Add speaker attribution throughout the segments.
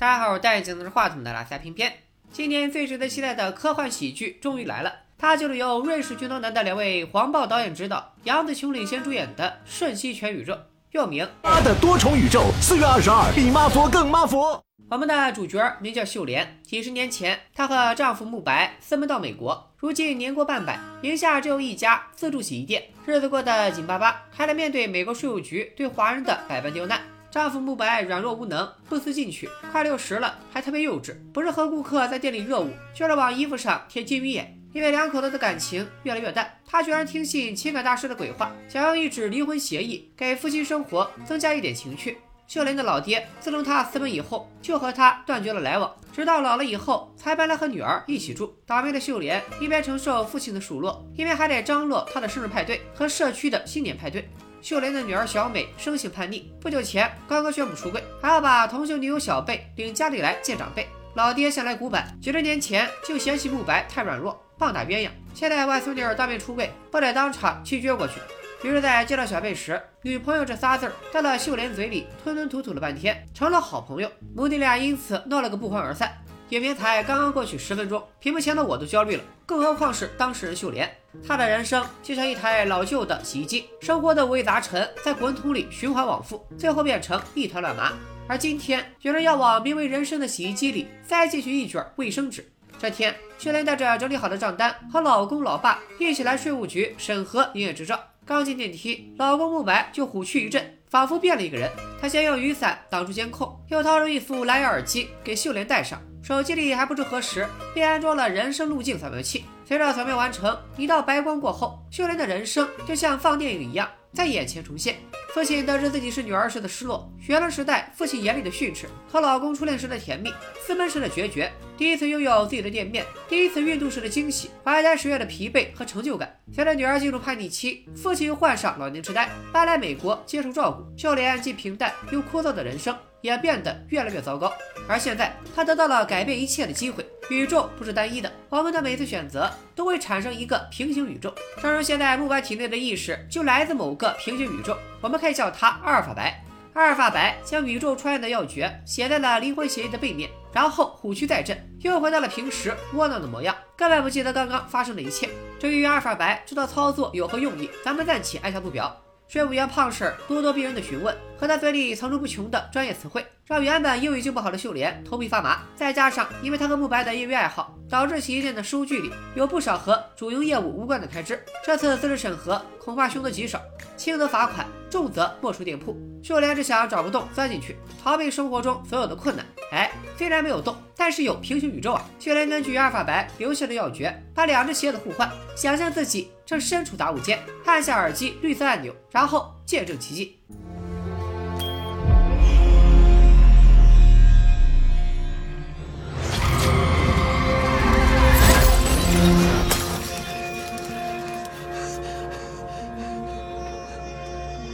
Speaker 1: 大家好，我戴眼镜的是话筒的拉塞偏偏。今年最值得期待的科幻喜剧终于来了，它就是由瑞士军刀男的两位黄暴导演执导，杨紫琼领衔主演的《瞬息全宇宙》，又名《
Speaker 2: 妈的多重宇宙》。四月二十二，比妈佛更妈佛。
Speaker 1: 我们的主角名叫秀莲，几十年前，她和丈夫慕白私奔到美国，如今年过半百，名下只有一家自助洗衣店，日子过得紧巴巴，还得面对美国税务局对华人的百般刁难。丈夫慕白软弱无能，不思进取，快六十了还特别幼稚，不是和顾客在店里热舞，就是往衣服上贴金鱼眼。因为两口子的感情越来越淡，他居然听信情感大师的鬼话，想要一纸离婚协议，给夫妻生活增加一点情趣。秀莲的老爹自从他私奔以后，就和他断绝了来往，直到老了以后才搬来和女儿一起住。倒霉的秀莲一边承受父亲的数落，一边还得张罗他的生日派对和社区的新年派对。秀莲的女儿小美生性叛逆，不久前刚刚宣布出柜，还要把同性女友小贝领家里来见长辈。老爹向来古板，几十年前就嫌弃慕白太软弱，棒打鸳鸯。现在外孙女儿当面出柜，不得当场气撅过去。于是，在见到小贝时，女朋友这仨字儿在了秀莲嘴里吞吞吐吐了半天，成了好朋友。母女俩因此闹了个不欢而散。影片才刚刚过去十分钟，屏幕前的我都焦虑了，更何况是当事人秀莲。他的人生就像一台老旧的洗衣机，生活的五味杂陈在滚筒里循环往复，最后变成一团乱麻。而今天，有人要往名为人生的洗衣机里塞进去一卷卫生纸。这天，秀莲带着整理好的账单和老公、老爸一起来税务局审核营业执照。刚进电梯，老公慕白就虎躯一震，仿佛变了一个人。他先用雨伞挡住监控，又掏出一副蓝牙耳机给秀莲戴上。手机里还不知何时便安装了人生路径扫描器，随着扫描完成，一道白光过后，秀莲的人生就像放电影一样在眼前重现。父亲得知自己是女儿时的失落，学生时代父亲眼里的训斥，和老公初恋时的甜蜜，私奔时的决绝，第一次拥有自己的店面，第一次运动时的惊喜，怀胎十月的疲惫和成就感。随着女儿进入叛逆期，父亲又患上老年痴呆，搬来美国接受照顾，就连既平淡又枯燥的人生。也变得越来越糟糕，而现在他得到了改变一切的机会。宇宙不是单一的，我们的每次选择都会产生一个平行宇宙。正如现在木白体内的意识就来自某个平行宇宙，我们可以叫它阿尔法白。阿尔法白将宇宙穿越的要诀写在了离婚协议的背面，然后虎躯再振，又回到了平时窝囊的模样，根本不记得刚刚发生的一切。至于阿尔法白这道操作有何用意，咱们暂且按下不表。税务员胖婶咄咄逼人的询问，和他嘴里层出不穷的专业词汇，让原本英语就不好的秀莲头皮发麻。再加上因为他和慕白的业余爱好，导致洗衣店的收据里有不少和主营业务无关的开支。这次资质审核恐怕凶得极少，轻则罚款，重则没收店铺。秀莲只想要找个洞钻进去，逃避生活中所有的困难。哎，虽然没有洞，但是有平行宇宙啊！秀莲根据阿尔法白留下的要诀，把两只鞋子互换，想象自己正身处杂物间，按下耳机绿色按钮，然后见证奇迹。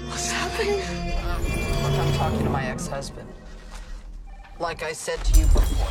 Speaker 3: What's happening?
Speaker 4: I'm talking to my ex-husband. Like I said to you before.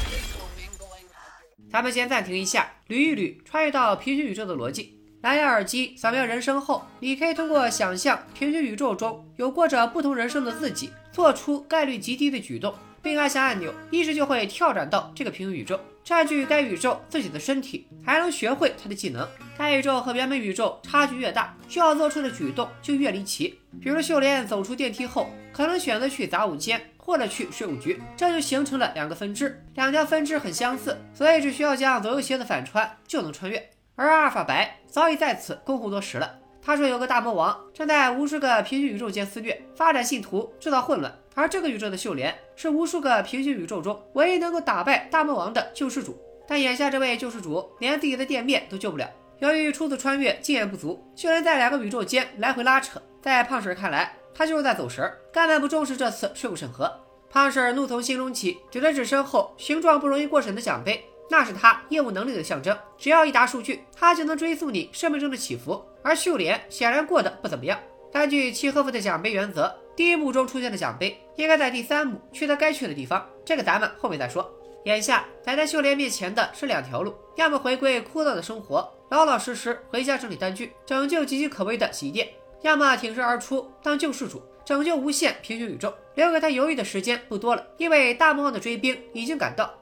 Speaker 1: 咱们先暂停一下，捋一捋穿越到平行宇宙的逻辑。蓝牙耳机扫描人生后，你可以通过想象平行宇宙中有过着不同人生的自己，做出概率极低的举动，并按下按钮，意识就会跳转到这个平行宇宙，占据该宇宙自己的身体，还能学会他的技能。该宇宙和原本宇宙差距越大，需要做出的举动就越离奇。比如秀莲走出电梯后，可能选择去杂物间。或者去税务局，这就形成了两个分支，两条分支很相似，所以只需要将左右鞋子反穿就能穿越。而阿尔法白早已在此恭候多时了。他说有个大魔王正在无数个平行宇宙间肆虐，发展信徒，制造混乱。而这个宇宙的秀莲是无数个平行宇宙中唯一能够打败大魔王的救世主。但眼下这位救世主连自己的店面都救不了。由于初次穿越经验不足，秀莲在两个宇宙间来回拉扯。在胖婶看来，他就是在走神，根本不重视这次税务审核。胖婶怒从心中起，指了指身后形状不容易过审的奖杯，那是他业务能力的象征。只要一答数据，他就能追溯你生命中的起伏。而秀莲显然过得不怎么样。根据契诃夫的奖杯原则，第一幕中出现的奖杯应该在第三幕去他该去的地方。这个咱们后面再说。眼下摆在秀莲面前的是两条路：要么回归枯燥的生活，老老实实回家整理单据，拯救岌岌可危的洗衣店。要么挺身而出当救世主，拯救无限平行宇宙。留给他犹豫的时间不多了，因为大魔王的追兵已经赶到。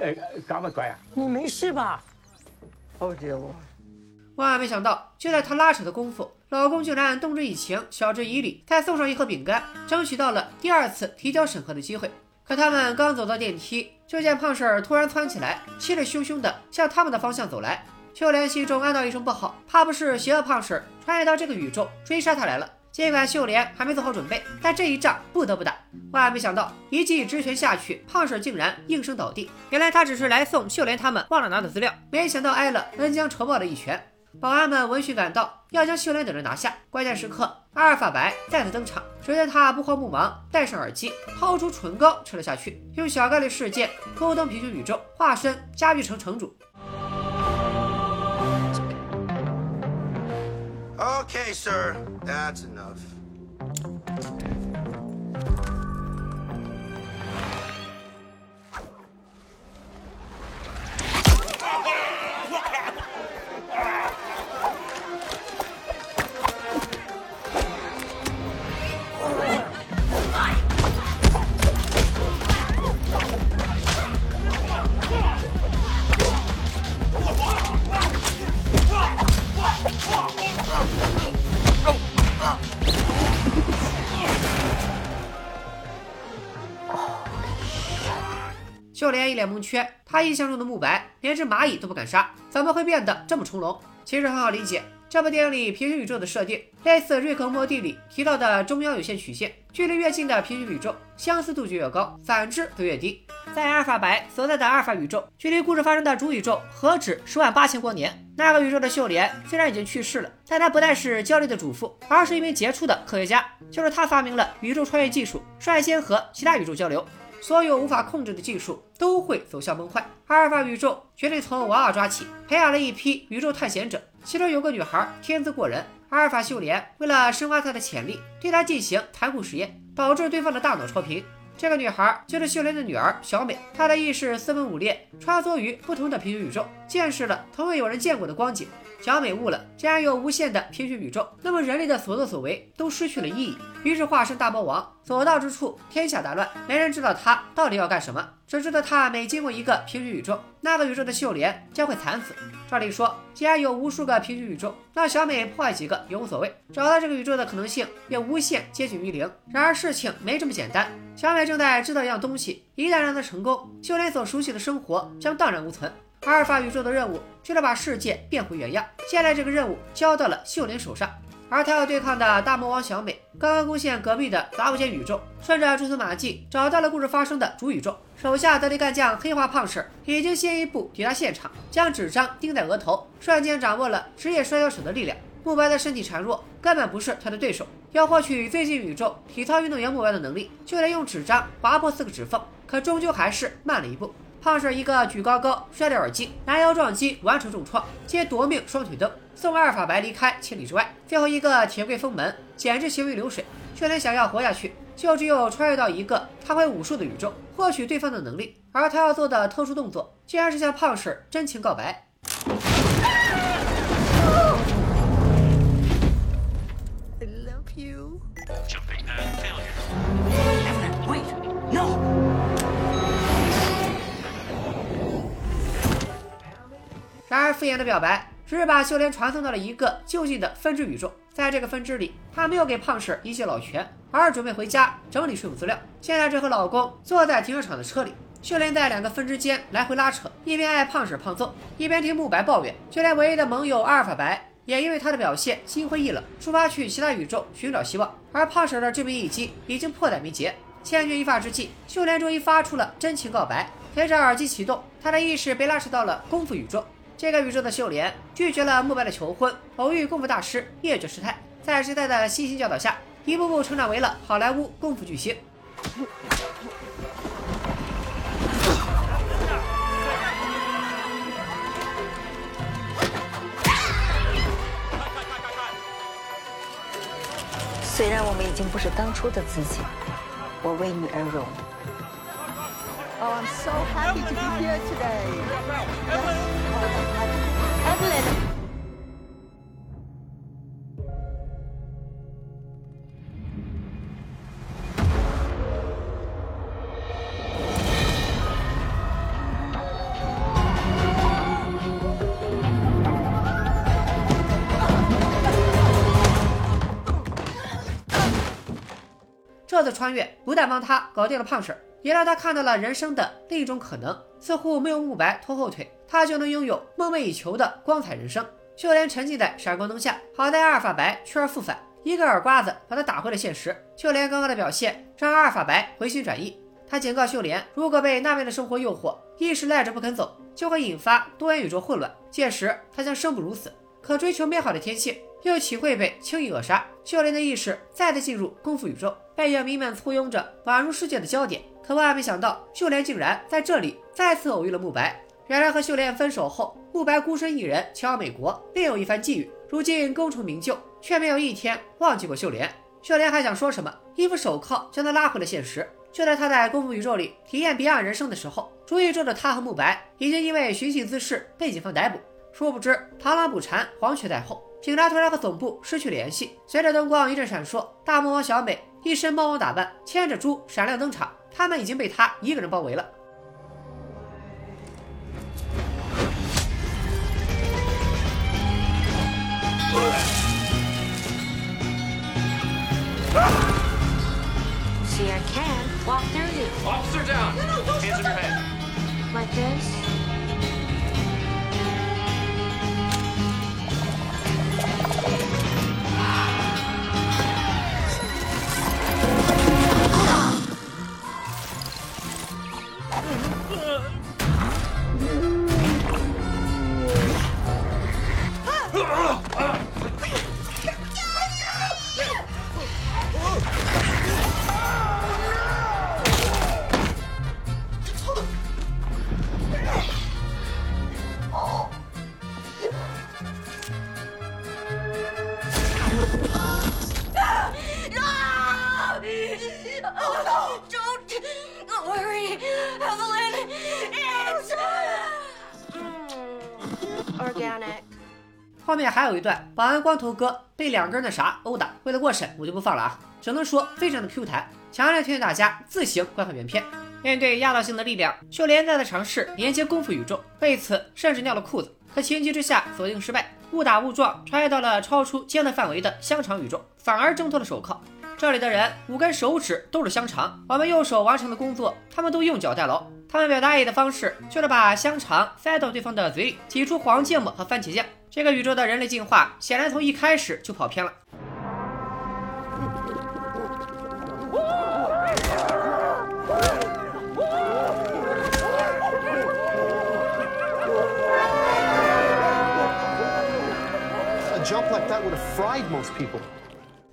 Speaker 5: 哎，干嘛怪啊？
Speaker 6: 你没事吧？哦，姐我。
Speaker 1: 万万没想到，就在她拉扯的功夫，老公竟然动之以情，晓之以理，再送上一盒饼干，争取到了第二次提交审核的机会。可他们刚走到电梯，就见胖婶儿突然窜起来，气势汹汹地向他们的方向走来。秀莲心中暗道一声不好，怕不是邪恶胖婶儿穿越到这个宇宙追杀她来了。尽管秀莲还没做好准备，但这一仗不得不打。万万没想到，一记直拳下去，胖婶竟然应声倒地。原来他只是来送秀莲他们忘了拿的资料，没想到挨了恩将仇报的一拳。保安们闻讯赶到，要将秀莲等人拿下。关键时刻，阿尔法白再次登场。只见他不慌不忙，戴上耳机，掏出唇膏吃了下去，用小概率事件勾登平行宇宙，化身加玉城城主。
Speaker 7: ok sir. That's enough.
Speaker 1: 秀莲一脸蒙圈，她印象中的慕白连只蚂蚁都不敢杀，怎么会变得这么从容？其实很好理解，这部电影里平行宇宙的设定类似《瑞克和莫蒂》里提到的中央有线曲线，距离越近的平行宇宙相似度就越高，反之则越低。在阿尔法白所在的阿尔法宇宙，距离故事发生的主宇宙何止十万八千光年？那个宇宙的秀莲虽然已经去世了，但她不再是焦虑的主妇，而是一名杰出的科学家。就是她发明了宇宙穿越技术，率先和其他宇宙交流。所有无法控制的技术都会走向崩坏。阿尔法宇宙决定从娃娃抓起，培养了一批宇宙探险者，其中有个女孩天资过人。阿尔法秀莲为了深挖她的潜力，对她进行残酷实验，导致对方的大脑超频。这个女孩就是秀莲的女儿小美，她的意识四分五裂，穿梭于不同的平行宇宙，见识了从未有人见过的光景。小美悟了，既然有无限的平行宇宙，那么人类的所作所为都失去了意义。于是化身大魔王，所到之处天下大乱，没人知道他到底要干什么，只知道他每经过一个平行宇宙，那个宇宙的秀莲将会惨死。照理说，既然有无数个平行宇宙，那小美破坏几个也无所谓，找到这个宇宙的可能性也无限接近于零。然而事情没这么简单，小美正在制造一样东西，一旦让它成功，秀莲所熟悉的生活将荡然无存。阿尔法宇宙的任务就是把世界变回原样。现在这个任务交到了秀莲手上，而他要对抗的大魔王小美刚刚攻陷隔壁的杂物间宇宙，顺着蛛丝马迹找到了故事发生的主宇宙。手下得力干将黑化胖婶已经先一步抵达现场，将纸张钉在额头，瞬间掌握了职业摔跤手的力量。慕白的身体孱弱，根本不是他的对手。要获取最近宇宙体操运动员慕白的能力，就得用纸张划破四个指缝，可终究还是慢了一步。胖婶一个举高高，摔掉耳机，拦腰撞击，完成重创，接夺命双腿蹬，送阿尔法白离开千里之外。最后一个铁柜封门，简直行云流水。却连想要活下去，就只有穿越到一个他会武术的宇宙，获取对方的能力。而他要做的特殊动作，竟然是向胖婶真情告白。然而，敷衍的表白只是把秀莲传送到了一个就近的分支宇宙。在这个分支里，她没有给胖婶一些老拳，而是准备回家整理税务资料。现在正和老公坐在停车场的车里，秀莲在两个分支间来回拉扯，一边挨胖婶胖揍，一边听慕白抱怨。就连唯一的盟友阿尔法白也因为他的表现心灰意冷，出发去其他宇宙寻找希望。而胖婶的致命一击已经迫在眉睫，千钧一发之际，秀莲终于发出了真情告白。随着耳机启动，她的意识被拉扯到了功夫宇宙。这个宇宙的秀莲拒绝了慕白的求婚偶遇功夫大师灭绝师太在师太的悉心教导下一步步成长为了好莱坞功夫巨星。
Speaker 8: 虽然我们已经不是当初的自己我为你而荣。
Speaker 9: Oh, I'm so happy to be here today. Evelyn.
Speaker 1: 这次穿越不但帮他搞定了胖婶，也让他看到了人生的另一种可能。似乎没有慕白拖后腿，他就能拥有梦寐以求的光彩人生。秀莲沉浸在闪光灯下，好在阿尔法白去而复返，一个耳刮子把他打回了现实。秀莲刚刚的表现让阿尔法白回心转意，他警告秀莲，如果被那边的生活诱惑，一时赖着不肯走，就会引发多元宇宙混乱，届时他将生不如死。可追求美好的天性，又岂会被轻易扼杀？秀莲的意识再次进入功夫宇宙，被影弥漫簇拥着宛如世界的焦点。可万万没想到，秀莲竟然在这里再次偶遇了慕白。原来和秀莲分手后，慕白孤身一人前往美国，另有一番际遇。如今功成名就，却没有一天忘记过秀莲。秀莲还想说什么，一副手铐将他拉回了现实。就在他在功夫宇宙里体验别样人生的时候，主宇宙的他和慕白已经因为寻衅滋事被警方逮捕。殊不知螳螂捕蝉，黄雀在后。警察突然和总部失去联系，随着灯光一阵闪烁，大魔王小美一身猫王打扮，牵着猪闪亮登场。他们已经被他一个人包围了。
Speaker 8: See, I can walk through you
Speaker 6: Officer down. Hands on your head.
Speaker 8: like this.
Speaker 9: Oh, don't worry, Evelyn.
Speaker 1: 后面还有一段，保安光头哥被两根那啥殴打，为了过审，我就不放了啊，只能说非常的 Q 弹，强烈推荐大家自行观看原片。面对压倒性的力量，秀莲再次尝试连接功夫宇宙，为此甚至尿了裤子，可情急之下锁定失败，误打误撞穿越到了超出监测范围的香肠宇宙，反而挣脱了手铐。这里的人五根手指都是香肠，我们右手完成的工作，他们都用脚代劳。他们表达爱意的方式就是把香肠塞到对方的嘴里，挤出黄芥末和番茄酱。这个宇宙的人类进化显然从一开始就跑偏了。
Speaker 7: A jump like that would have fried most people.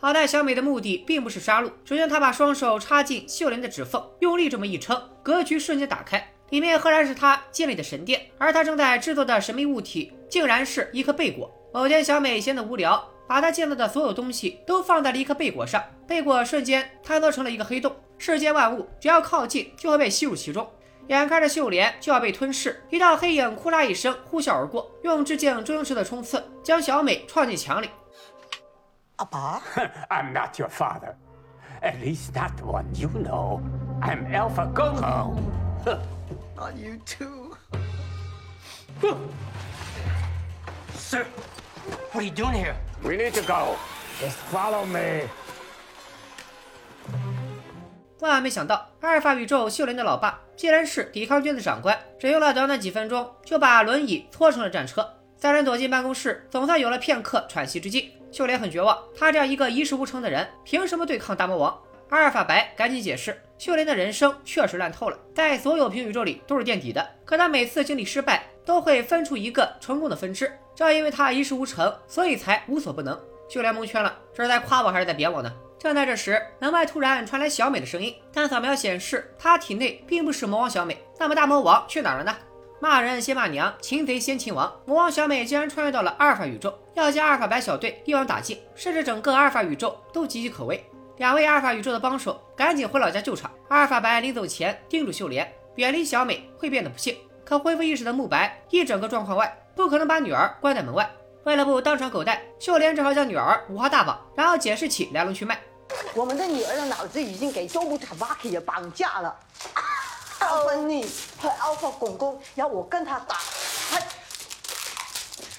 Speaker 1: 好在小美的目的并不是杀戮，首先她把双手插进秀莲的指缝，用力这么一撑，格局瞬间打开，里面赫然是她建立的神殿，而她正在制作的神秘物体竟然是一颗贝果。某天小美闲得无聊，把她见到的所有东西都放在了一颗贝果上，贝果瞬间坍缩成了一个黑洞，世间万物只要靠近就会被吸入其中。眼看着秀莲就要被吞噬，一道黑影呼啦一声呼啸而过，用致敬周星驰的冲刺将小美撞进墙里。
Speaker 5: 阿爸 I'm not your father. At least not the one you know. I'm Alpha Gongo.
Speaker 3: Not you too.
Speaker 6: Sir, what are you doing here?
Speaker 5: We need to go. Just follow me.
Speaker 1: 万万没想到，阿尔法宇宙秀莲的老爸竟然是抵抗军的长官，只用了短短几分钟就把轮椅搓成了战车。三人躲进办公室，总算有了片刻喘息之机。秀莲很绝望，他这样一个一事无成的人，凭什么对抗大魔王？阿尔法白赶紧解释，秀莲的人生确实烂透了，在所有平行宇宙里都是垫底的。可他每次经历失败，都会分出一个成功的分支。正因为他一事无成，所以才无所不能。秀莲蒙圈了，这是在夸我还是在贬我呢？正在这时，门外突然传来小美的声音，但扫描显示她体内并不是魔王小美。那么大魔王去哪儿了呢？骂人先骂娘，擒贼先擒王。魔王小美竟然穿越到了阿尔法宇宙，要将阿尔法白小队一网打尽，甚至整个阿尔法宇宙都岌岌可危。两位阿尔法宇宙的帮手赶紧回老家救场。阿尔法白临走前叮嘱秀莲，远离小美会变得不幸。可恢复意识的慕白一整个状况外，不可能把女儿关在门外。为了不当场狗带，秀莲只好将女儿五花大绑，然后解释起来龙去脉。
Speaker 3: 我们的女儿的脑子已经给多姆塔瓦基绑架了。阿芬妮和 Alpha 公公要我跟他打，他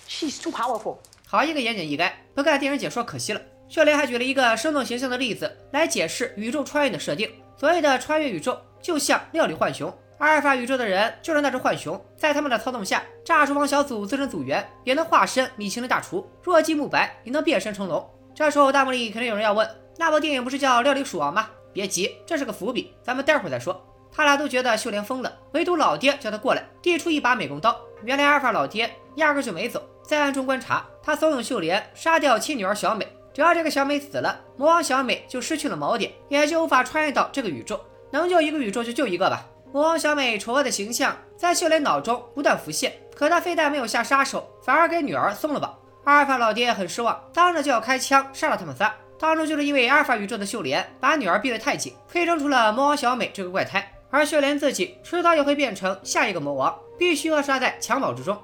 Speaker 3: She's too powerful。
Speaker 1: 好一个言简意赅，不看电影解说可惜了。秀莲还举了一个生动形象的例子来解释宇宙穿越的设定。所谓的穿越宇宙，就像料理浣熊，阿尔法宇宙的人就是那只浣熊，在他们的操纵下，炸厨房小组自身组员也能化身米其林大厨，弱鸡慕白也能变身成龙。这时候弹幕里肯定有人要问，那部电影不是叫《料理鼠王》吗？别急，这是个伏笔，咱们待会儿再说。他俩都觉得秀莲疯了，唯独老爹叫他过来，递出一把美工刀。原来阿尔法老爹压根就没走，在暗中观察。他怂恿秀莲杀掉亲女儿小美，只要这个小美死了，魔王小美就失去了锚点，也就无法穿越到这个宇宙。能救一个宇宙就救一个吧。魔王小美丑恶的形象在秀莲脑中不断浮现，可她非但没有下杀手，反而给女儿松了绑。阿尔法老爹很失望，当着就要开枪杀了他们仨。当初就是因为阿尔法宇宙的秀莲把女儿逼得太紧，催生出了魔王小美这个怪胎。而秀莲自己迟早也会变成下一个魔王，必须扼杀在襁褓之中。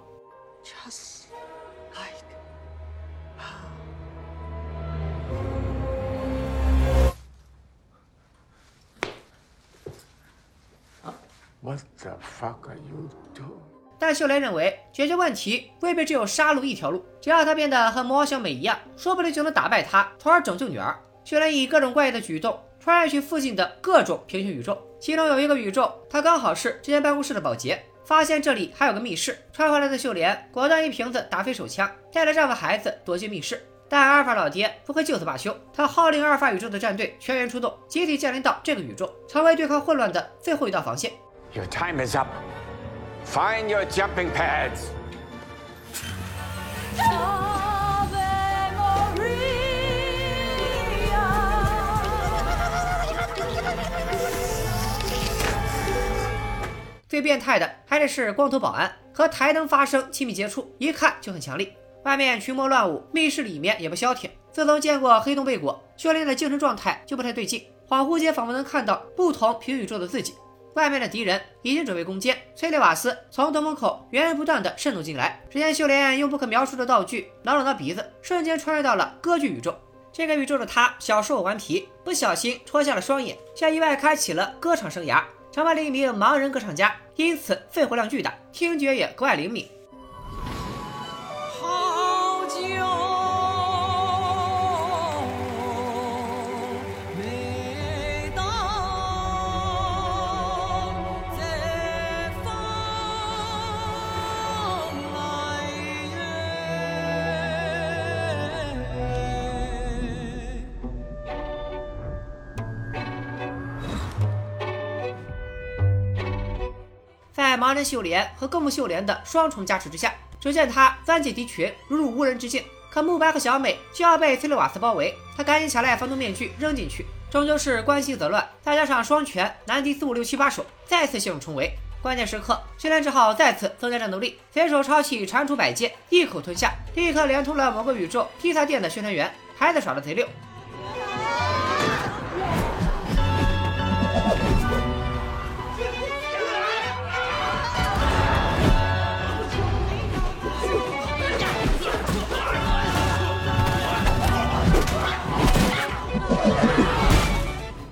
Speaker 3: Just
Speaker 10: What the fuck are you doing?
Speaker 1: 但秀莲认为，解决问题未必只有杀戮一条路，只要她变得和魔王小美一样，说不定就能打败她，从而拯救女儿。秀莲以各种怪异的举动穿越去附近的各种平行宇宙，其中有一个宇宙，她刚好是这间办公室的保洁，发现这里还有个密室。穿回来的秀莲果断一瓶子打飞手枪，带着丈夫孩子躲进密室。但阿尔法老爹不会就此罢休，他号令阿尔法宇宙的战队全员出动，集体降临到这个宇宙，成为对抗混乱的最后一道防线。
Speaker 10: Your time is up. Find your jumping pads. 最变态的还得是光头保安和台灯发生亲密接触，一看就很强力。外面群魔乱舞，密室里面也不消停。自从见过黑洞贝果，秀莲的精神状态就不太对劲，恍惚间仿佛能看到不同平行宇宙的自己。外面的敌人已经准备攻坚，崔利瓦斯从洞门口源源不断的渗透进来。只见秀莲用不可描述的道具挠了挠鼻子，瞬间穿越到了歌剧宇宙。这个宇宙的他小时候顽皮，不小心戳瞎了双眼，却意外开启了歌唱生涯，成为了一名盲人歌唱家，因此肺活量巨大，听觉也格外灵敏。
Speaker 1: 在盲人秀莲和歌木秀莲的双重加持之下，只见他钻进敌群，如入无人之境。可慕白和小美就要被崔利瓦斯包围，他赶紧抢来防毒面具扔进去。终究是关系则乱，再加上双拳难敌四五六七八手，再次陷入重围。关键时刻，秀莲只好再次增加战斗力，随手抄起蟾蜍百剑，一口吞下，立刻连通了某个宇宙披萨店的宣传员，孩子耍的贼溜。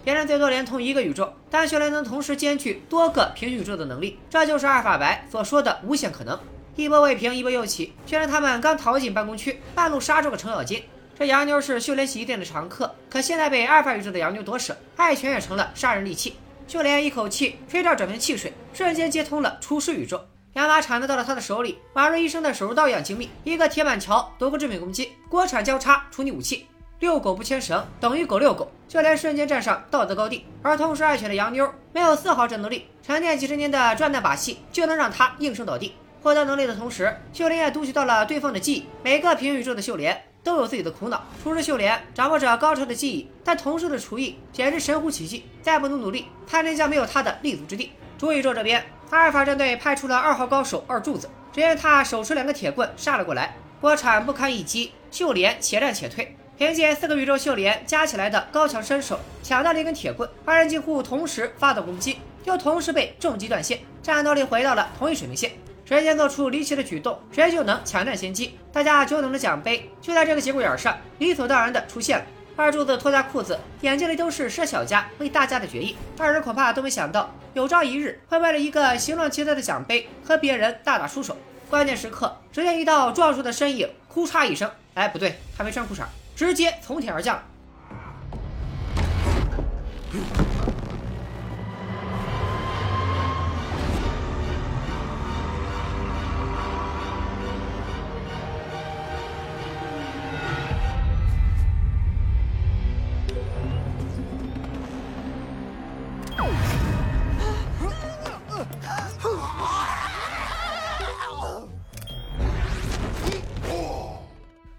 Speaker 1: 别人最多连通一个宇宙，但秀莲能同时兼具多个平行宇宙的能力，这就是阿尔法白所说的无限可能。一波未平，一波又起。居然他们刚逃进办公区，半路杀出个程咬金。这洋妞是秀莲洗衣店的常客，可现在被阿尔法宇宙的洋妞夺舍，爱犬也成了杀人利器。秀莲一口气吹掉整瓶汽水，瞬间接通了厨师宇宙。两把铲子到了他的手里，宛如医生的手术刀一样精密。一个铁板桥夺个致命攻击，锅铲交叉处理武器。遛狗不牵绳等于狗遛狗，秀莲瞬间站上道德高地。而同时爱犬的洋妞没有丝毫战斗力，沉淀几十年的转蛋把戏就能让她应声倒地。获得能力的同时，秀莲也读取到了对方的记忆。每个平行宇宙的秀莲都有自己的苦恼。厨师秀莲掌握着高超的技艺，但同事的厨艺简直神乎其技。再不努努力，他人将没有他的立足之地。主宇宙这边，阿尔法战队派出了二号高手二柱子，只见他手持两个铁棍杀了过来，国产不堪一击，秀莲且战且退。凭借四个宇宙秀莲加起来的高强身手，抢到了一根铁棍，二人几乎同时发动攻击，又同时被重击断线，战斗力回到了同一水平线。谁先做出离奇的举动，谁就能抢占先机。大家久等的奖杯就在这个节骨眼上，理所当然的出现了。二柱子脱下裤子，眼睛里都是舍小家为大家的决议。二人恐怕都没想到，有朝一日会为了一个形状奇特的奖杯和别人大打出手。关键时刻，只见一道壮硕的身影，哭嚓一声，哎，不对，还没穿裤衩。直接从天而降。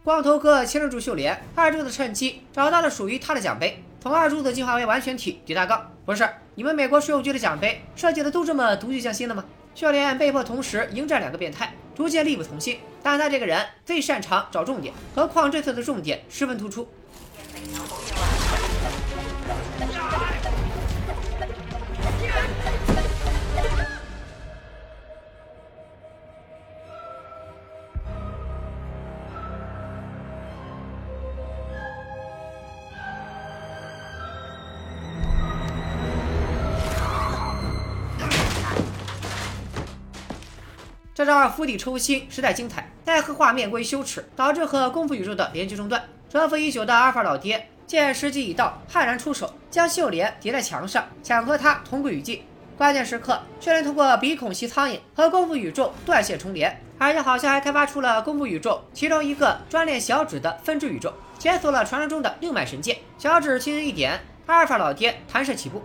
Speaker 1: 光头哥牵制住秀莲，二柱子趁机找到了属于他的奖杯，从二柱子进化为完全体抵大杠。不是你们美国税务局的奖杯设计的都这么独具匠心的吗？秀莲被迫同时迎战两个变态，逐渐力不从心。但他这个人最擅长找重点，何况这次的重点十分突出。这招釜底抽薪实在精彩，奈何画面过于羞耻，导致和功夫宇宙的连接中断。蛰伏已久的阿尔法老爹见时机已到，悍然出手，将秀莲叠在墙上，想和他同归于尽。关键时刻，秀莲通过鼻孔吸苍蝇和功夫宇宙断线重连，而且好像还开发出了功夫宇宙其中一个专练小指的分支宇宙，解锁了传说中的六脉神剑。小指轻轻一点，阿尔法老爹弹射起步。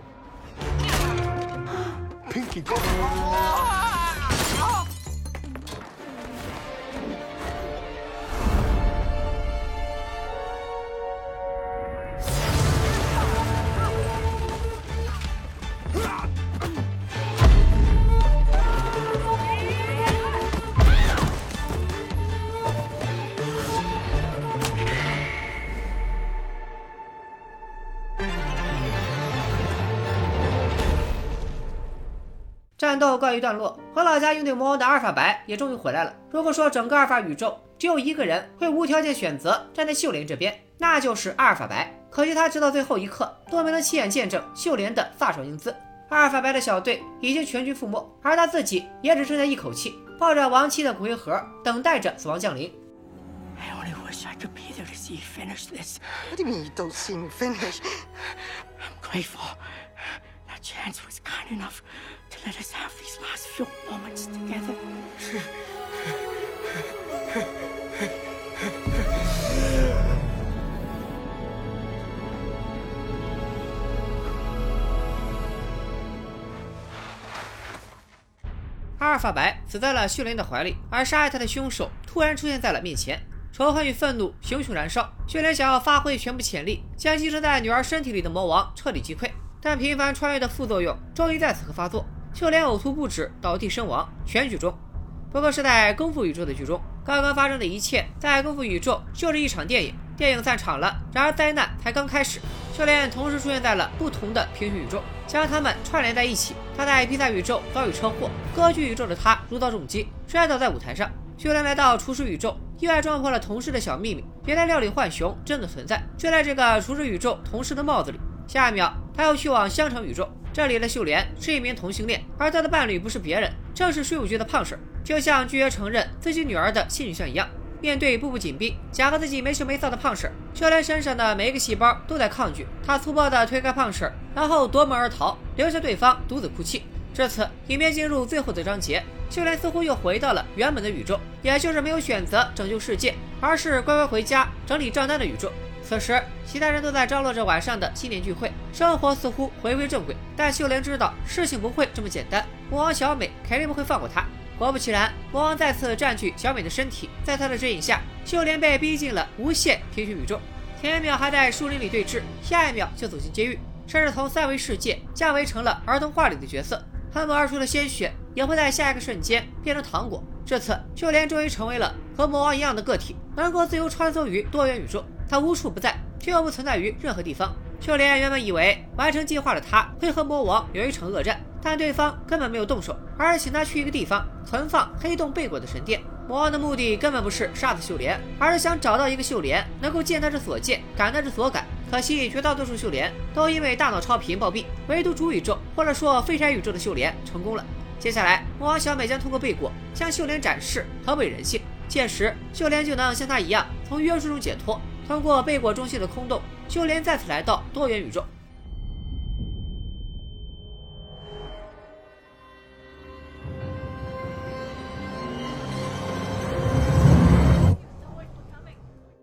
Speaker 1: 斗告一段落，和老家应对魔王的阿尔法白也终于回来了。如果说整个阿尔法宇宙只有一个人会无条件选择站在秀莲这边，那就是阿尔法白。可惜他直到最后一刻都没能亲眼见证秀莲的飒爽英姿。阿尔法白的小队已经全军覆没，而他自己也只剩下一口气，抱着亡妻的骨灰盒，等待着死亡降临。
Speaker 11: I only wish I could be there to see you finish this.
Speaker 3: What do you mean you don't see me finish?
Speaker 11: I'm grateful. That chance was kind enough to let us have these last few moments together.
Speaker 1: 阿尔法白死在了秀莲的怀里，而杀害他的凶手突然出现在了面前，仇恨与愤怒熊熊燃烧。秀莲想要发挥全部潜力，将寄生在女儿身体里的魔王彻底击溃，但频繁穿越的副作用终于在此刻发作，秀莲呕吐不止，倒地身亡。全剧终。不过是在功夫宇宙的剧中，刚刚发生的一切在功夫宇宙就是一场电影。电影散场了，然而灾难才刚开始。秀莲同时出现在了不同的平行宇宙，将他们串联在一起。他在披萨宇宙遭遇车祸，歌剧宇宙的他如遭重击，摔倒在舞台上。秀莲来到厨师宇宙，意外撞破了同事的小秘密，原来料理浣熊真的存在，就在 这个厨师宇宙同事的帽子里。下一秒，他又去往香肠宇宙，这里的秀莲是一名同性恋，而她的伴侣不是别人，正是税务局的胖婶，就像拒绝承认自己女儿的性取向一样。面对步步紧逼、假和自己没羞没臊的胖婶，秀莲身上的每一个细胞都在抗拒。她粗暴地推开胖婶，然后夺门而逃，留下对方独自哭泣。至此，影片进入最后的章节，秀莲似乎又回到了原本的宇宙，也就是没有选择拯救世界，而是乖乖回家整理账单的宇宙。此时，其他人都在张罗着晚上的新年聚会，生活似乎回归正轨。但秀莲知道事情不会这么简单，魔王小美肯定不会放过她。果不其然，魔王再次占据小美的身体，在他的指引下，秀莲被逼进了无限平行宇宙。前一秒还在树林里对峙，下一秒就走进监狱，甚至从三维世界降维成了儿童画里的角色。喷薄而出的鲜血也会在下一个瞬间变成糖果。这次，秀莲终于成为了和魔王一样的个体，能够自由穿梭于多元宇宙。他无处不在，却又不存在于任何地方。秀莲原本以为完成计划的他会和魔王有一场恶战，但对方根本没有动手，而是请他去一个地方存放黑洞贝果的神殿。魔王的目的根本不是杀死秀莲，而是想找到一个秀莲能够见他之所见，感他之所感。可惜绝大多数秀莲都因为大脑超频暴毙，唯独主宇宙或者说废柴宇宙的秀莲成功了。接下来，魔王小美将通过贝果向秀莲展示何为人性，届时秀莲就能像他一样从约束中解脱。通过贝果中心的空洞，秀莲再次来到多元宇宙。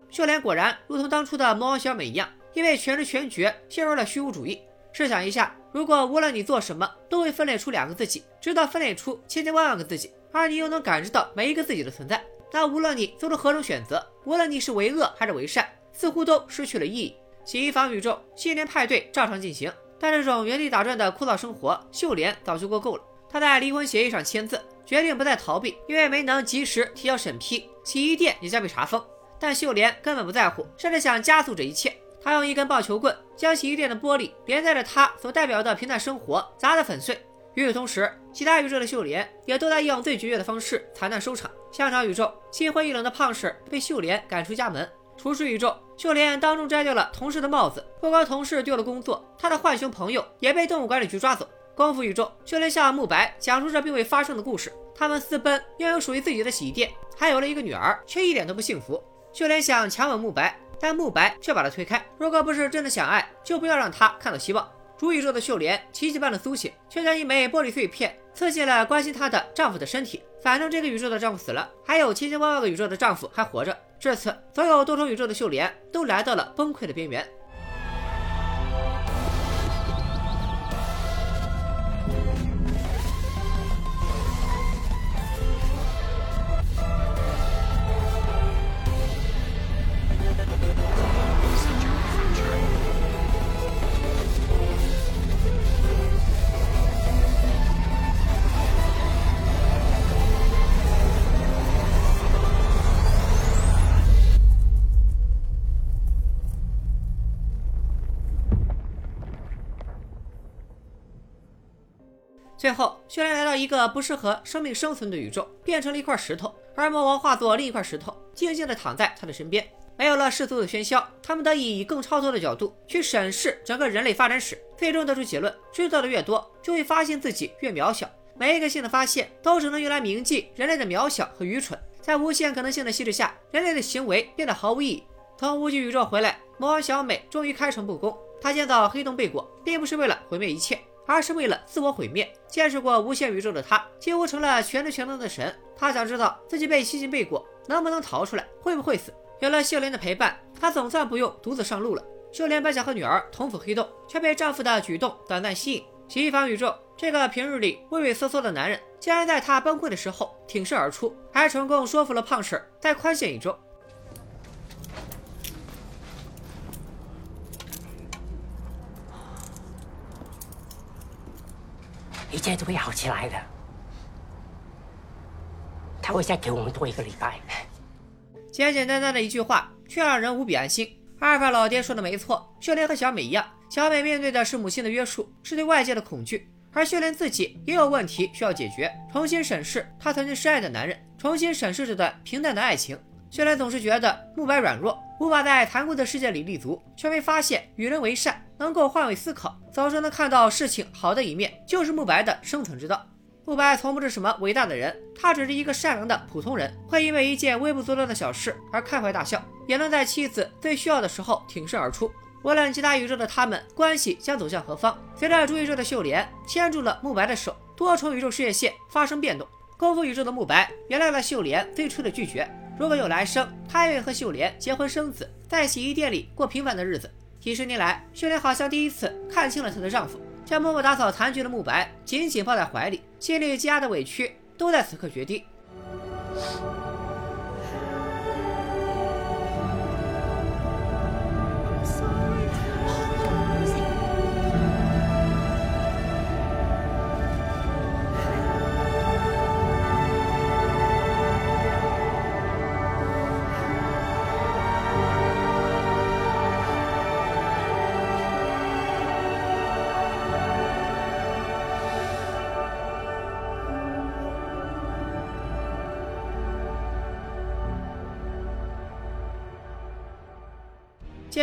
Speaker 1: 秀莲果然如同当初的魔王小美一样，因为全知全觉陷入了虚无主义。试想一下，如果无论你做什么都会分裂出两个自己，直到分裂出千千万万个自己，而你又能感知到每一个自己的存在，那无论你做出何种选择，无论你是为恶还是为善，似乎都失去了意义。洗衣房宇宙新年派对照常进行，但这种原地打转的枯燥生活，秀莲早就过够了。她在离婚协议上签字，决定不再逃避，因为没能及时提交审批，洗衣店也将被查封。但秀莲根本不在乎，甚至想加速这一切。她用一根棒球棍将洗衣店的玻璃连带着她所代表的平淡生活砸得粉碎。与此同时，其他宇宙的秀莲也都在用最绝的方式惨淡收场。香肠宇宙心灰意冷的胖婶被秀莲赶出家门。厨师宇宙，秀莲当众摘掉了同事的帽子，不光同事丢了工作，她的浣熊朋友也被动物管理局抓走。功夫宇宙，秀莲向慕白讲述着并未发生的故事。他们私奔，拥有属于自己的洗衣店，还有了一个女儿，却一点都不幸福。秀莲想强吻慕白，但慕白却把她推开。如果不是真的想爱，就不要让他看到希望。主宇宙的秀莲奇迹般的苏醒，却将一枚玻璃碎片刺进了关心她的丈夫的身体。反正这个宇宙的丈夫死了，还有千千万万个宇宙的丈夫还活着。这次，所有多重宇宙的秀莲都来到了崩溃的边缘。最后，秀莲来到一个不适合生命生存的宇宙，变成了一块石头，而魔王化作另一块石头，静静地躺在他的身边。没有了世俗的喧嚣，他们得以以更超脱的角度去审视整个人类发展史，最终得出结论：知道的越多，就会发现自己越渺小。每一个新的发现都只能用来铭记人类的渺小和愚蠢。在无限可能性的稀释下，人类的行为变得毫无意义。从无极宇宙回来，魔王小美终于开诚布公，她建造黑洞贝果，并不是为了毁灭一切。而是为了自我毁灭。见识过无限宇宙的他，几乎成了全知全能的神。他想知道自己被吸进贝果，能不能逃出来，会不会死。有了秀莲的陪伴，他总算不用独自上路了。秀莲本想和女儿同赴黑洞，却被丈夫的举动短暂吸引。洗衣房宇宙，这个平日里畏畏缩缩的男人，竟然在她崩溃的时候挺身而出，还成功说服了胖婶在宽限宇宙。
Speaker 11: 一切都会好起来的。他会再给我们多一个礼拜。
Speaker 1: 简简单单的一句话，却让人无比安心。阿尔法老爹说的没错，秀莲和小美一样，小美面对的是母亲的约束，是对外界的恐惧，而秀莲自己也有问题需要解决。重新审视她曾经深爱的男人，重新审视这段平淡的爱情。秀莲总是觉得慕白软弱，无法在残酷的世界里立足，却没发现与人为善能够换位思考，总是能看到事情好的一面，就是慕白的生存之道。慕白从不是什么伟大的人，他只是一个善良的普通人，会因为一件微不足道的小事而开怀大笑，也能在妻子最需要的时候挺身而出。无论其他宇宙的他们关系将走向何方，随着主宇宙的秀莲牵住了慕白的手，多重宇宙事业线发生变动。功夫宇宙的慕白原谅了秀莲最初的拒绝。如果有来生，他愿意和秀莲结婚生子，在洗衣店里过平凡的日子。几十年来，秀莲好像第一次看清了她的丈夫，将默默打扫残局的慕白紧紧抱在怀里，心里积压的委屈都在此刻决堤。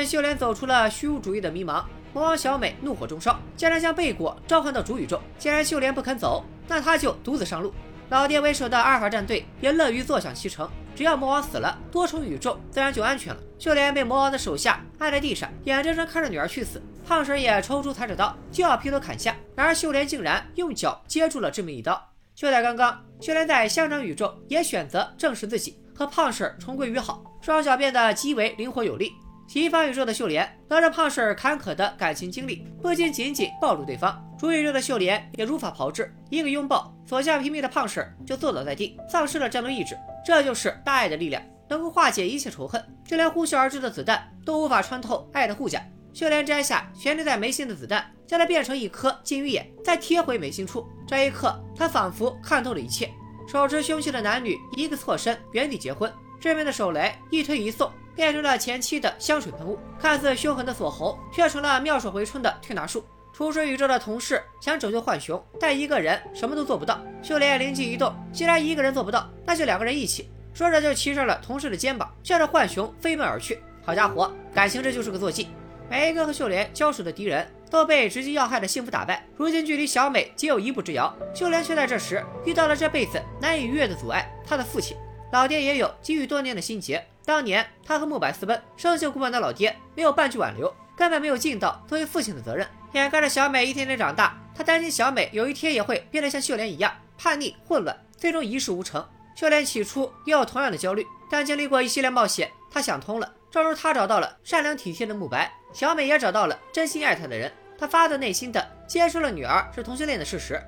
Speaker 1: 见秀莲走出了虚无主义的迷茫，魔王小美怒火中烧，竟然将贝果召唤到主宇宙。既然秀莲不肯走，那他就独自上路。老爹为首的阿尔法战队也乐于坐享其成，只要魔王死了，多重宇宙自然就安全了。秀莲被魔王的手下按在地上，眼睁睁看着女儿去死。胖婶也抽出裁纸刀就要劈头砍下，然而秀莲竟然用脚接住了致命一刀。就在刚刚，秀莲在香肠宇宙也选择正视自己，和胖婶重归于好，双脚变得极为灵活有力。西方宇宙的秀莲得知胖婶坎坷的感情经历，不禁紧紧抱住对方。主宇宙的秀莲也如法炮制，一个拥抱，所向披靡的胖婶就坐倒在地，丧失了战斗意志。这就是大爱的力量，能够化解一切仇恨，就连呼啸而至的子弹都无法穿透爱的护甲。秀莲摘下悬留在眉心的子弹，将它变成一颗金鱼眼，再贴回眉心处。这一刻，她仿佛看透了一切。手持凶器的男女一个错身，原地结婚。致命的手雷一推一送，变成了前妻的香水喷雾。看似凶狠的锁喉，却成了妙手回春的推拿术。出水宇宙的同事想拯救浣熊，但一个人什么都做不到。秀莲灵机一动，既然一个人做不到，那就两个人一起。说着就骑上了同事的肩膀，向着浣熊飞奔而去。好家伙，感情这就是个坐骑。每一个和秀莲交手的敌人都被直击要害的幸福打败，如今距离小美仅有一步之遥。秀莲却在这时遇到了这辈子难以逾越的阻碍——她的父亲。老爹也有积郁多年的心结，当年他和慕白私奔，生性古板的老爹没有半句挽留，根本没有尽到作为父亲的责任。眼看着小美一天天长大，他担心小美有一天也会变得像秀莲一样叛逆混乱，最终一事无成。秀莲起初也有同样的焦虑，但经历过一系列冒险，她想通了。正如他找到了善良体贴的慕白，小美也找到了真心爱她的人。她发自内心的接受了女儿是同性恋的事实。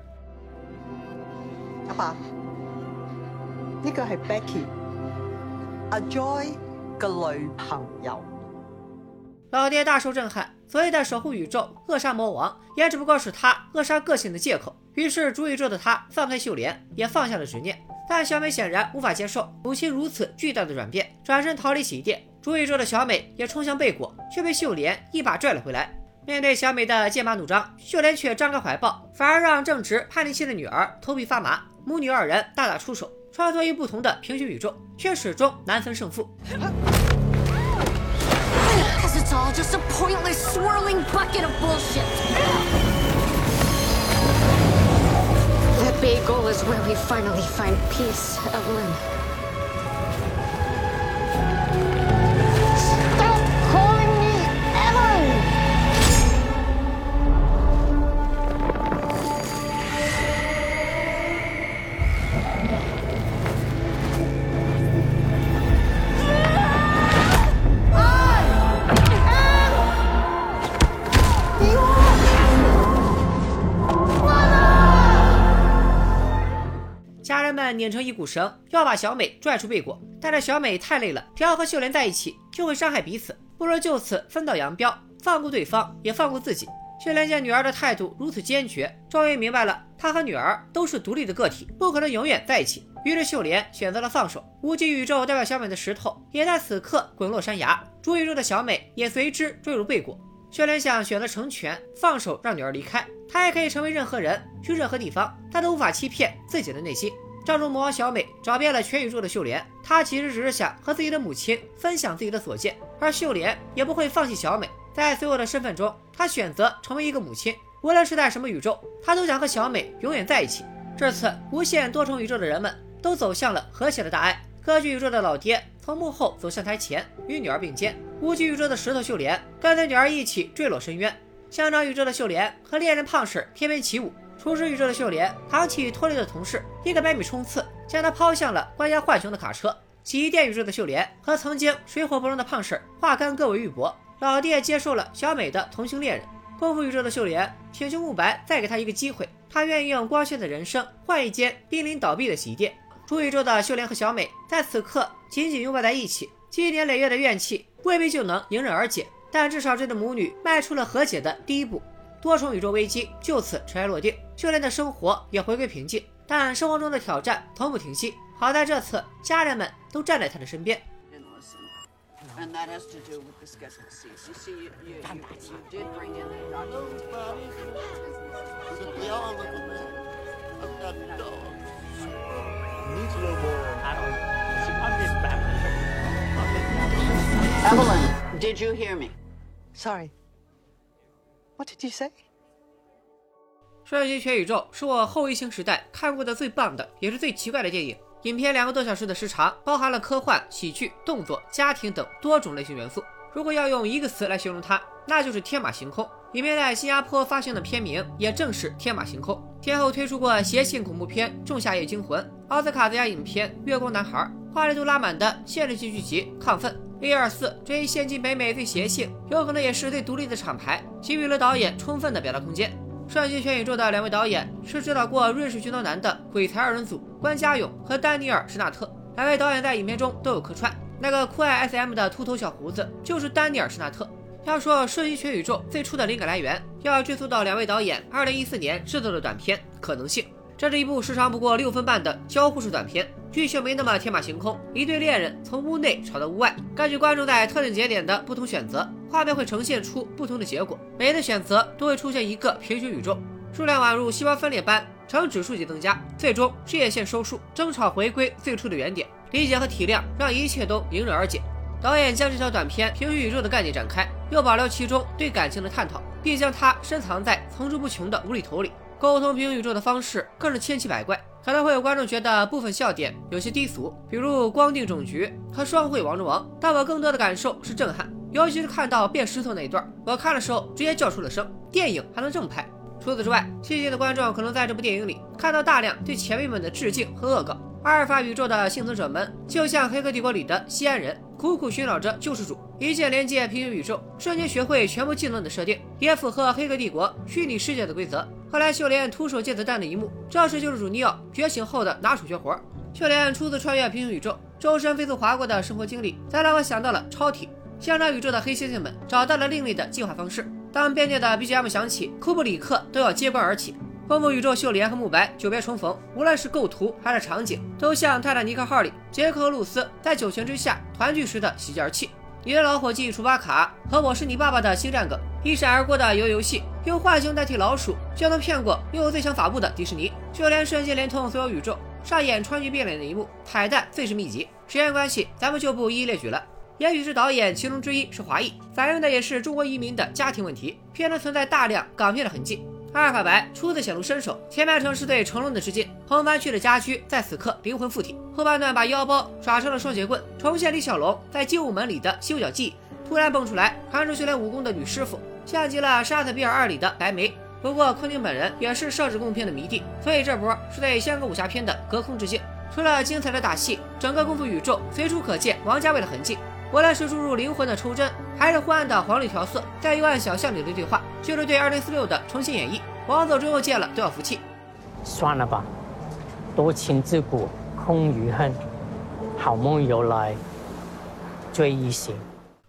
Speaker 3: 阿爸，呢个系 Becky，阿 Joy 嘅女朋友。
Speaker 1: 老爹大受震撼，所谓的守护宇宙、扼杀魔王，也只不过是他扼杀个性的借口。于是主宇宙的他放开秀莲，也放下了执念。但小美显然无法接受母亲如此巨大的转变，转身逃离洗衣店。主宇宙的小美也冲向贝果，却被秀莲一把拽了回来。面对小美的剑拔弩张，秀莲却张开怀抱，反而让正值叛逆期的女儿头皮发麻。母女二人大打出手，穿梭於不同的平行宇宙，卻始終難分勝負。
Speaker 9: Cause it's all just a pointless swirling bucket of bullshit. The big goal is where we finally find peace, Evelyn.
Speaker 1: 拧成一股绳，要把小美拽出贝果，但是小美太累了，只要和秀莲在一起就会伤害彼此，不如就此分道扬镳，放过对方，也放过自己。秀莲见女儿的态度如此坚决，终于明白了，她和女儿都是独立的个体，不可能永远在一起。于是秀莲选择了放手。无极宇宙代表小美的石头也在此刻滚落山崖，主宇宙的小美也随之坠入贝果。秀莲想选择成全，放手让女儿离开，她也可以成为任何人，去任何地方，她都无法欺骗自己的内心。正如魔王小美找遍了全宇宙的秀莲，她其实只是想和自己的母亲分享自己的所见，而秀莲也不会放弃小美。在所有的身份中，她选择成为一个母亲，无论是在什么宇宙，她都想和小美永远在一起。这次，无限多重宇宙的人们都走向了和谐的大爱。歌剧宇宙的老爹从幕后走向台前，与女儿并肩。无极宇宙的石头秀莲跟随女儿一起坠落深渊。香肠宇宙的秀莲和猎人胖婶翩翩起舞。厨师宇宙的秀莲扛起脱离的同事，一个百米冲刺将他抛向了关押浣熊的卡车。洗衣店宇宙的秀莲和曾经水火不容的胖婶化干戈为玉帛。老爹接受了小美的同性恋人。功夫宇宙的秀莲请求慕白再给他一个机会，他愿意用光鲜的人生换一间濒临倒闭的洗衣店。主宇宙的秀莲和小美在此刻紧紧拥抱在一起，积年累月的怨气未必就能迎刃而解，但至少这对母女迈出了和解的第一步。多重宇宙危机就此尘埃落定，秀莲的生活也回归平静，但生活中的挑战从不停息。好在这次家人们都站在他的身边。瞬息全宇宙》是我后疫情时代看过的最棒的，也是最奇怪的电影。影片两个多小时的时长，包含了科幻、喜剧、动作、家庭等多种类型元素。如果要用一个词来形容它，那就是天马行空。影片在新加坡发行的片名也正是天马行空。天后推出过邪性恐怖片《仲夏夜惊魂》，奥斯卡最佳影片《月光男孩》，话题度拉满的现实戏剧集《亢奋》。A 二四这一现今北美最邪性，有可能也是最独立的厂牌，给予了导演充分的表达空间。《瞬息全宇宙》的两位导演是指导过《瑞士军刀男》的鬼才二人组关家勇和丹尼尔·施纳特。两位导演在影片中都有客串，那个酷爱 SM 的秃头小胡子就是丹尼尔·施纳特。要说《瞬息全宇宙》最初的灵感来源，要追溯到两位导演2014年制作的短片《可能性》。这是一部时长不过六分半的交互式短片，剧情没那么天马行空。一对恋人从屋内吵到屋外，根据观众在特定节点的不同选择，画面会呈现出不同的结果。每的选择都会出现一个平行宇宙，数量宛如细胞分裂般呈指数级增加，最终事业线收束，争吵回归最初的原点。理解和体谅让一切都迎刃而解。导演将这条短片平行宇宙的概念展开，又保留其中对感情的探讨，并将它深藏在层出不穷的无厘头里。沟通平行宇宙的方式更是千奇百怪，可能会有观众觉得部分笑点有些低俗，比如光腚种局和双汇王中王。但我更多的感受是震撼，尤其是看到变石头那一段，我看的时候直接叫出了声。电影还能这么拍？除此之外，细心的观众可能在这部电影里看到大量对前辈们的致敬和恶搞。阿尔法宇宙的幸存者们就像《黑客帝国》里的西安人，苦苦寻找着救世主，一键连接平行宇宙，瞬间学会全部技能的设定，也符合《黑客帝国》虚拟世界的规则。后来秀莲徒手接子弹的一幕，正是救世主尼奥觉醒后的拿手绝活。秀莲初次穿越平行宇宙，周身飞速划过的生活经历，再让我想到了超体。香肠宇宙的黑猩猩们找到了另类的进化方式。当边界的 BGM 响起，库布里克都要接关而起。功夫宇宙秀莲和慕白久别重逢，无论是构图还是场景，都像泰坦尼克号里杰克和露丝在酒情之下团聚时的喜极而泣。你的老伙计楚巴卡和我是你爸爸的星战梗，一闪而过的游游戏，用浣熊代替老鼠就能骗过拥有最强法布的迪士尼。秀莲瞬间连通所有宇宙，上演川剧变脸的一幕，彩蛋最是密集。时间关系，咱们就不一一列举了。也许是导演其中之一是华裔，反映的也是中国移民的家庭问题。片中存在大量港片的痕迹。阿尔法白初次显露身手，前半程是对成龙的致敬。红番区的家居在此刻灵魂附体，后半段把腰包耍成了双截棍，重现李小龙在精武门里的修脚技艺。突然蹦出来传授训练武功的女师傅，像极了《杀死比尔二》里的白眉。不过昆汀本人也是摄制功夫片的迷弟，所以这波是对香港武侠片的隔空致敬。除了精彩的打戏，整个功夫宇宙随处可见王家卫的痕迹。无论是注入灵魂的抽针，还是昏暗的黄绿调色，在幽暗小巷里的对话，就是对二零四六的重新演绎。王总之后见了都要服气。
Speaker 6: 算了吧，多情自古空余恨，好梦由来追忆醒。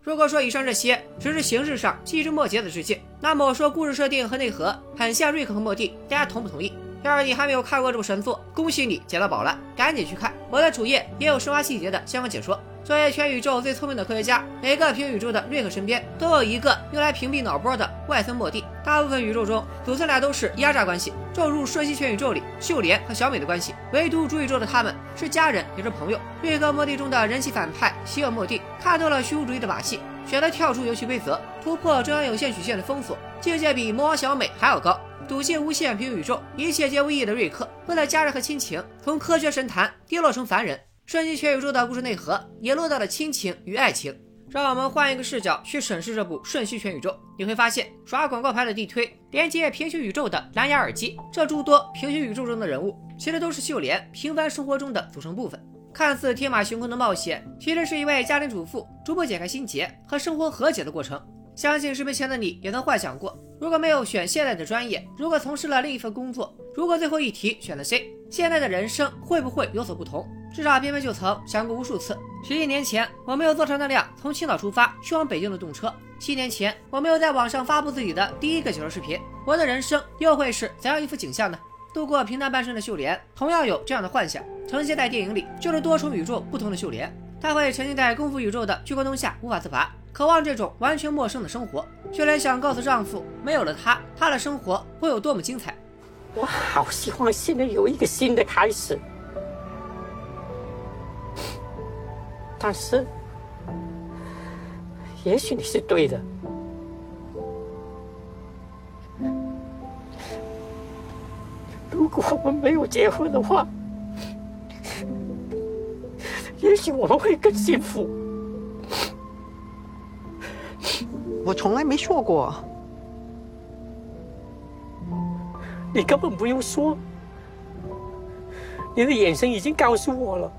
Speaker 1: 如果说以上这些只是形式上细枝末节的致敬，那么我说故事设定和内核很像瑞克和莫蒂，大家同不同意？要是你还没有看过这部神作，恭喜你捡到宝了，赶紧去看。我的主页也有深挖细节的相关解说。作为全宇宙最聪明的科学家，每个平行宇宙的瑞克身边都有一个用来屏蔽脑波的外孙莫蒂。大部分宇宙中，祖孙俩都是压榨关系。咒入瞬息全宇宙里，秀莲和小美的关系，唯独主宇宙的他们是家人，也是朋友。瑞克莫蒂中的人气反派希尔莫蒂看透了虚无主义的把戏，选择跳出游戏规则，突破中央有限曲线的封锁，境界比魔王小美还要高。笃信无限平行宇宙，一切皆无意义的瑞克，为了家人和亲情，从科学神坛跌落成凡人。瞬息全宇宙的故事内核也落到了亲情与爱情。让我们换一个视角去审视这部《瞬息全宇宙》，你会发现，耍广告牌的地推，连接平行宇宙的蓝牙耳机，这诸多平行宇宙中的人物，其实都是秀莲平凡生活中的组成部分。看似天马行空的冒险，其实是一位家庭主妇逐步解开心结和生活和解的过程。相信视频前的你也曾幻想过，如果没有选现在的专业，如果从事了另一份工作，如果最后一题选了 C，现在的人生会不会有所不同？至少边边就曾想过无数次。十一年前，我没有坐上那辆从青岛出发去往北京的动车；七年前，我没有在网上发布自己的第一个解说视频。我的人生又会是怎样一幅景象呢？度过平淡半生的秀莲，同样有这样的幻想。呈现在电影里，就是多重宇宙不同的秀莲，她会沉浸在功夫宇宙的聚光灯下无法自拔，渴望这种完全陌生的生活。秀莲想告诉丈夫，没有了他，她的生活会有多么精彩。
Speaker 6: 我好希望现在有一个新的开始。但是，也许你是对的。如果我们没有结婚的话，也许我们会更幸福。
Speaker 3: 我从来没说过。
Speaker 6: 你根本不用说，你的眼神已经告诉我了。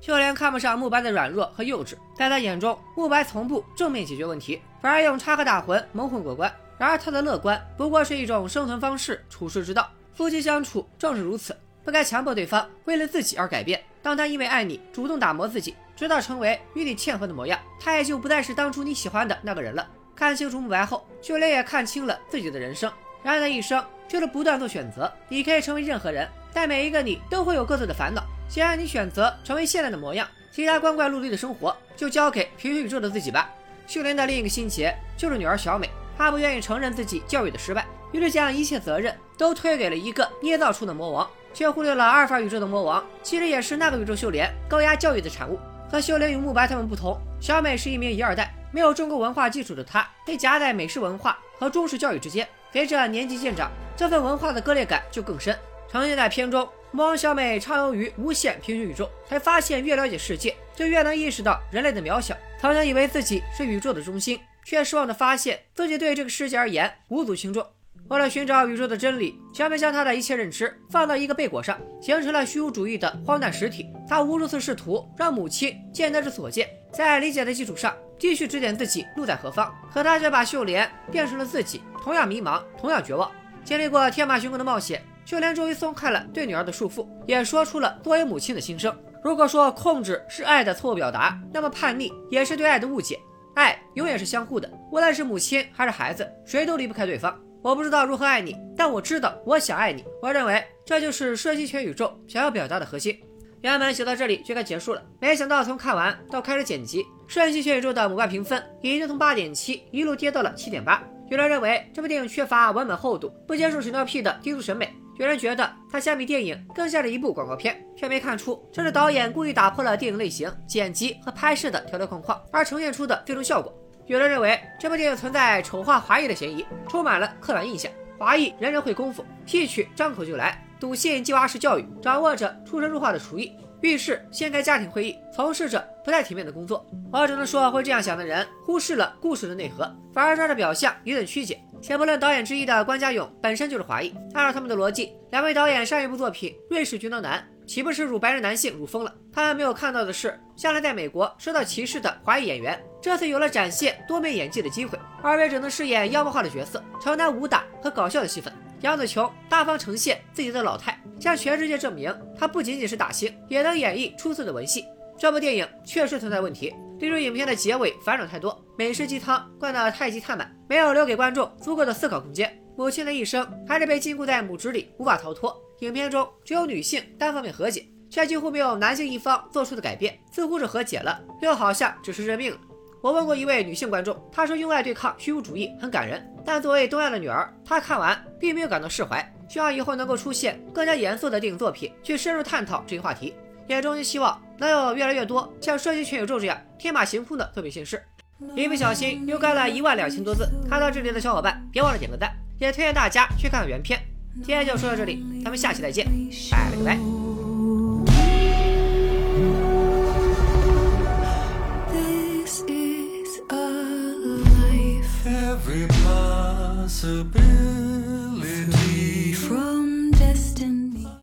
Speaker 1: 秀莲看不上慕白的软弱和幼稚，在他眼中，慕白从不正面解决问题，反而用插科打诨蒙混过关。然而他的乐观不过是一种生存方式、处世之道。夫妻相处正是如此，不该强迫对方为了自己而改变。当他因为爱你主动打磨自己，直到成为与你契合的模样，他也就不再是当初你喜欢的那个人了。看清楚慕白后，秀莲也看清了自己的人生。然而的一生就是不断做选择，你可以成为任何人，但每一个你都会有各自的烦恼。既然你选择成为现在的模样，其他光怪陆离的生活就交给平行宇宙的自己吧。秀莲的另一个心结就是女儿小美，她不愿意承认自己教育的失败，于是将一切责任都推给了一个捏造出的魔王，却忽略了阿尔法宇宙的魔王其实也是那个宇宙秀莲高压教育的产物。和秀莲与慕白他们不同，小美是一名一二代，没有中国文化基础的她，被夹在美式文化和中式教育之间。随着年纪渐长，这份文化的割裂感就更深。曾经在片中，魔王小美畅游于无限平行宇宙，才发现越了解世界，就越能意识到人类的渺小。曾经以为自己是宇宙的中心，却失望的发现自己对这个世界而言无足轻重。为了寻找宇宙的真理，小美将她的一切认知放到一个贝果上，形成了虚无主义的荒诞实体。她无数次试图让母亲见得之所见，在理解的基础上。继续指点自己路在何方，可他却把秀莲变成了自己，同样迷茫，同样绝望。经历过天马行空的冒险，秀莲终于松开了对女儿的束缚，也说出了作为母亲的心声。如果说控制是爱的错误表达，那么叛逆也是对爱的误解。爱永远是相互的，无论是母亲还是孩子，谁都离不开对方。我不知道如何爱你，但我知道我想爱你。我认为这就是瞬息全宇宙想要表达的核心。原本写到这里就该结束了，没想到从看完到开始剪辑，《瞬息全宇宙》的母爱评分已经从八点七一路跌到了七点八。有人认为这部电影缺乏文本厚度，不接受屎尿屁的低俗审美；有人觉得它相比电影更像是一部广告片，却没看出这是导演故意打破了电影类型、剪辑和拍摄的条条框框而呈现出的最终效果。有人认为这部电影存在丑化华裔的嫌疑，充满了刻板印象，华裔人人会功夫，戏曲张口就来。笃信计划式教育，掌握着出神入化的厨艺，遇事先开家庭会议，从事着不太体面的工作。我只能说，会这样想的人忽视了故事的内核，反而抓着表象一顿曲解。且不论导演之一的关家勇本身就是华裔，按照他们的逻辑，两位导演上一部作品《瑞士军刀男》岂不是辱白人男性辱疯了？他们没有看到的是，向来在美国受到歧视的华裔演员，这次有了展现多面演技的机会，二位只能饰演妖魔化的角色，承担武打和搞笑的戏份。杨紫琼大方呈现自己的老态，向全世界证明她不仅仅是打星，也能演绎出色的文戏。这部电影确实存在问题，例如影片的结尾反转太多，美食鸡汤灌得太急太满，没有留给观众足够的思考空间。母亲的一生还是被禁锢在母职里，无法逃脱。影片中只有女性单方面和解，却几乎没有男性一方做出的改变，似乎是和解了，又好像只是认命了。我问过一位女性观众，她说用爱对抗虚无主义很感人，但作为东亚的女儿，她看完并没有感到释怀，希望以后能够出现更加严肃的电影作品，去深入探讨这一话题，也衷心希望能有越来越多像《射击全宇宙》这样天马行空的作品形式。一不小心又干了一万两千多字，看到这里的小伙伴别忘了点个赞，也推荐大家去看看原片。今天就说到这里，咱们下期再见，拜了个拜。
Speaker 12: every possibility.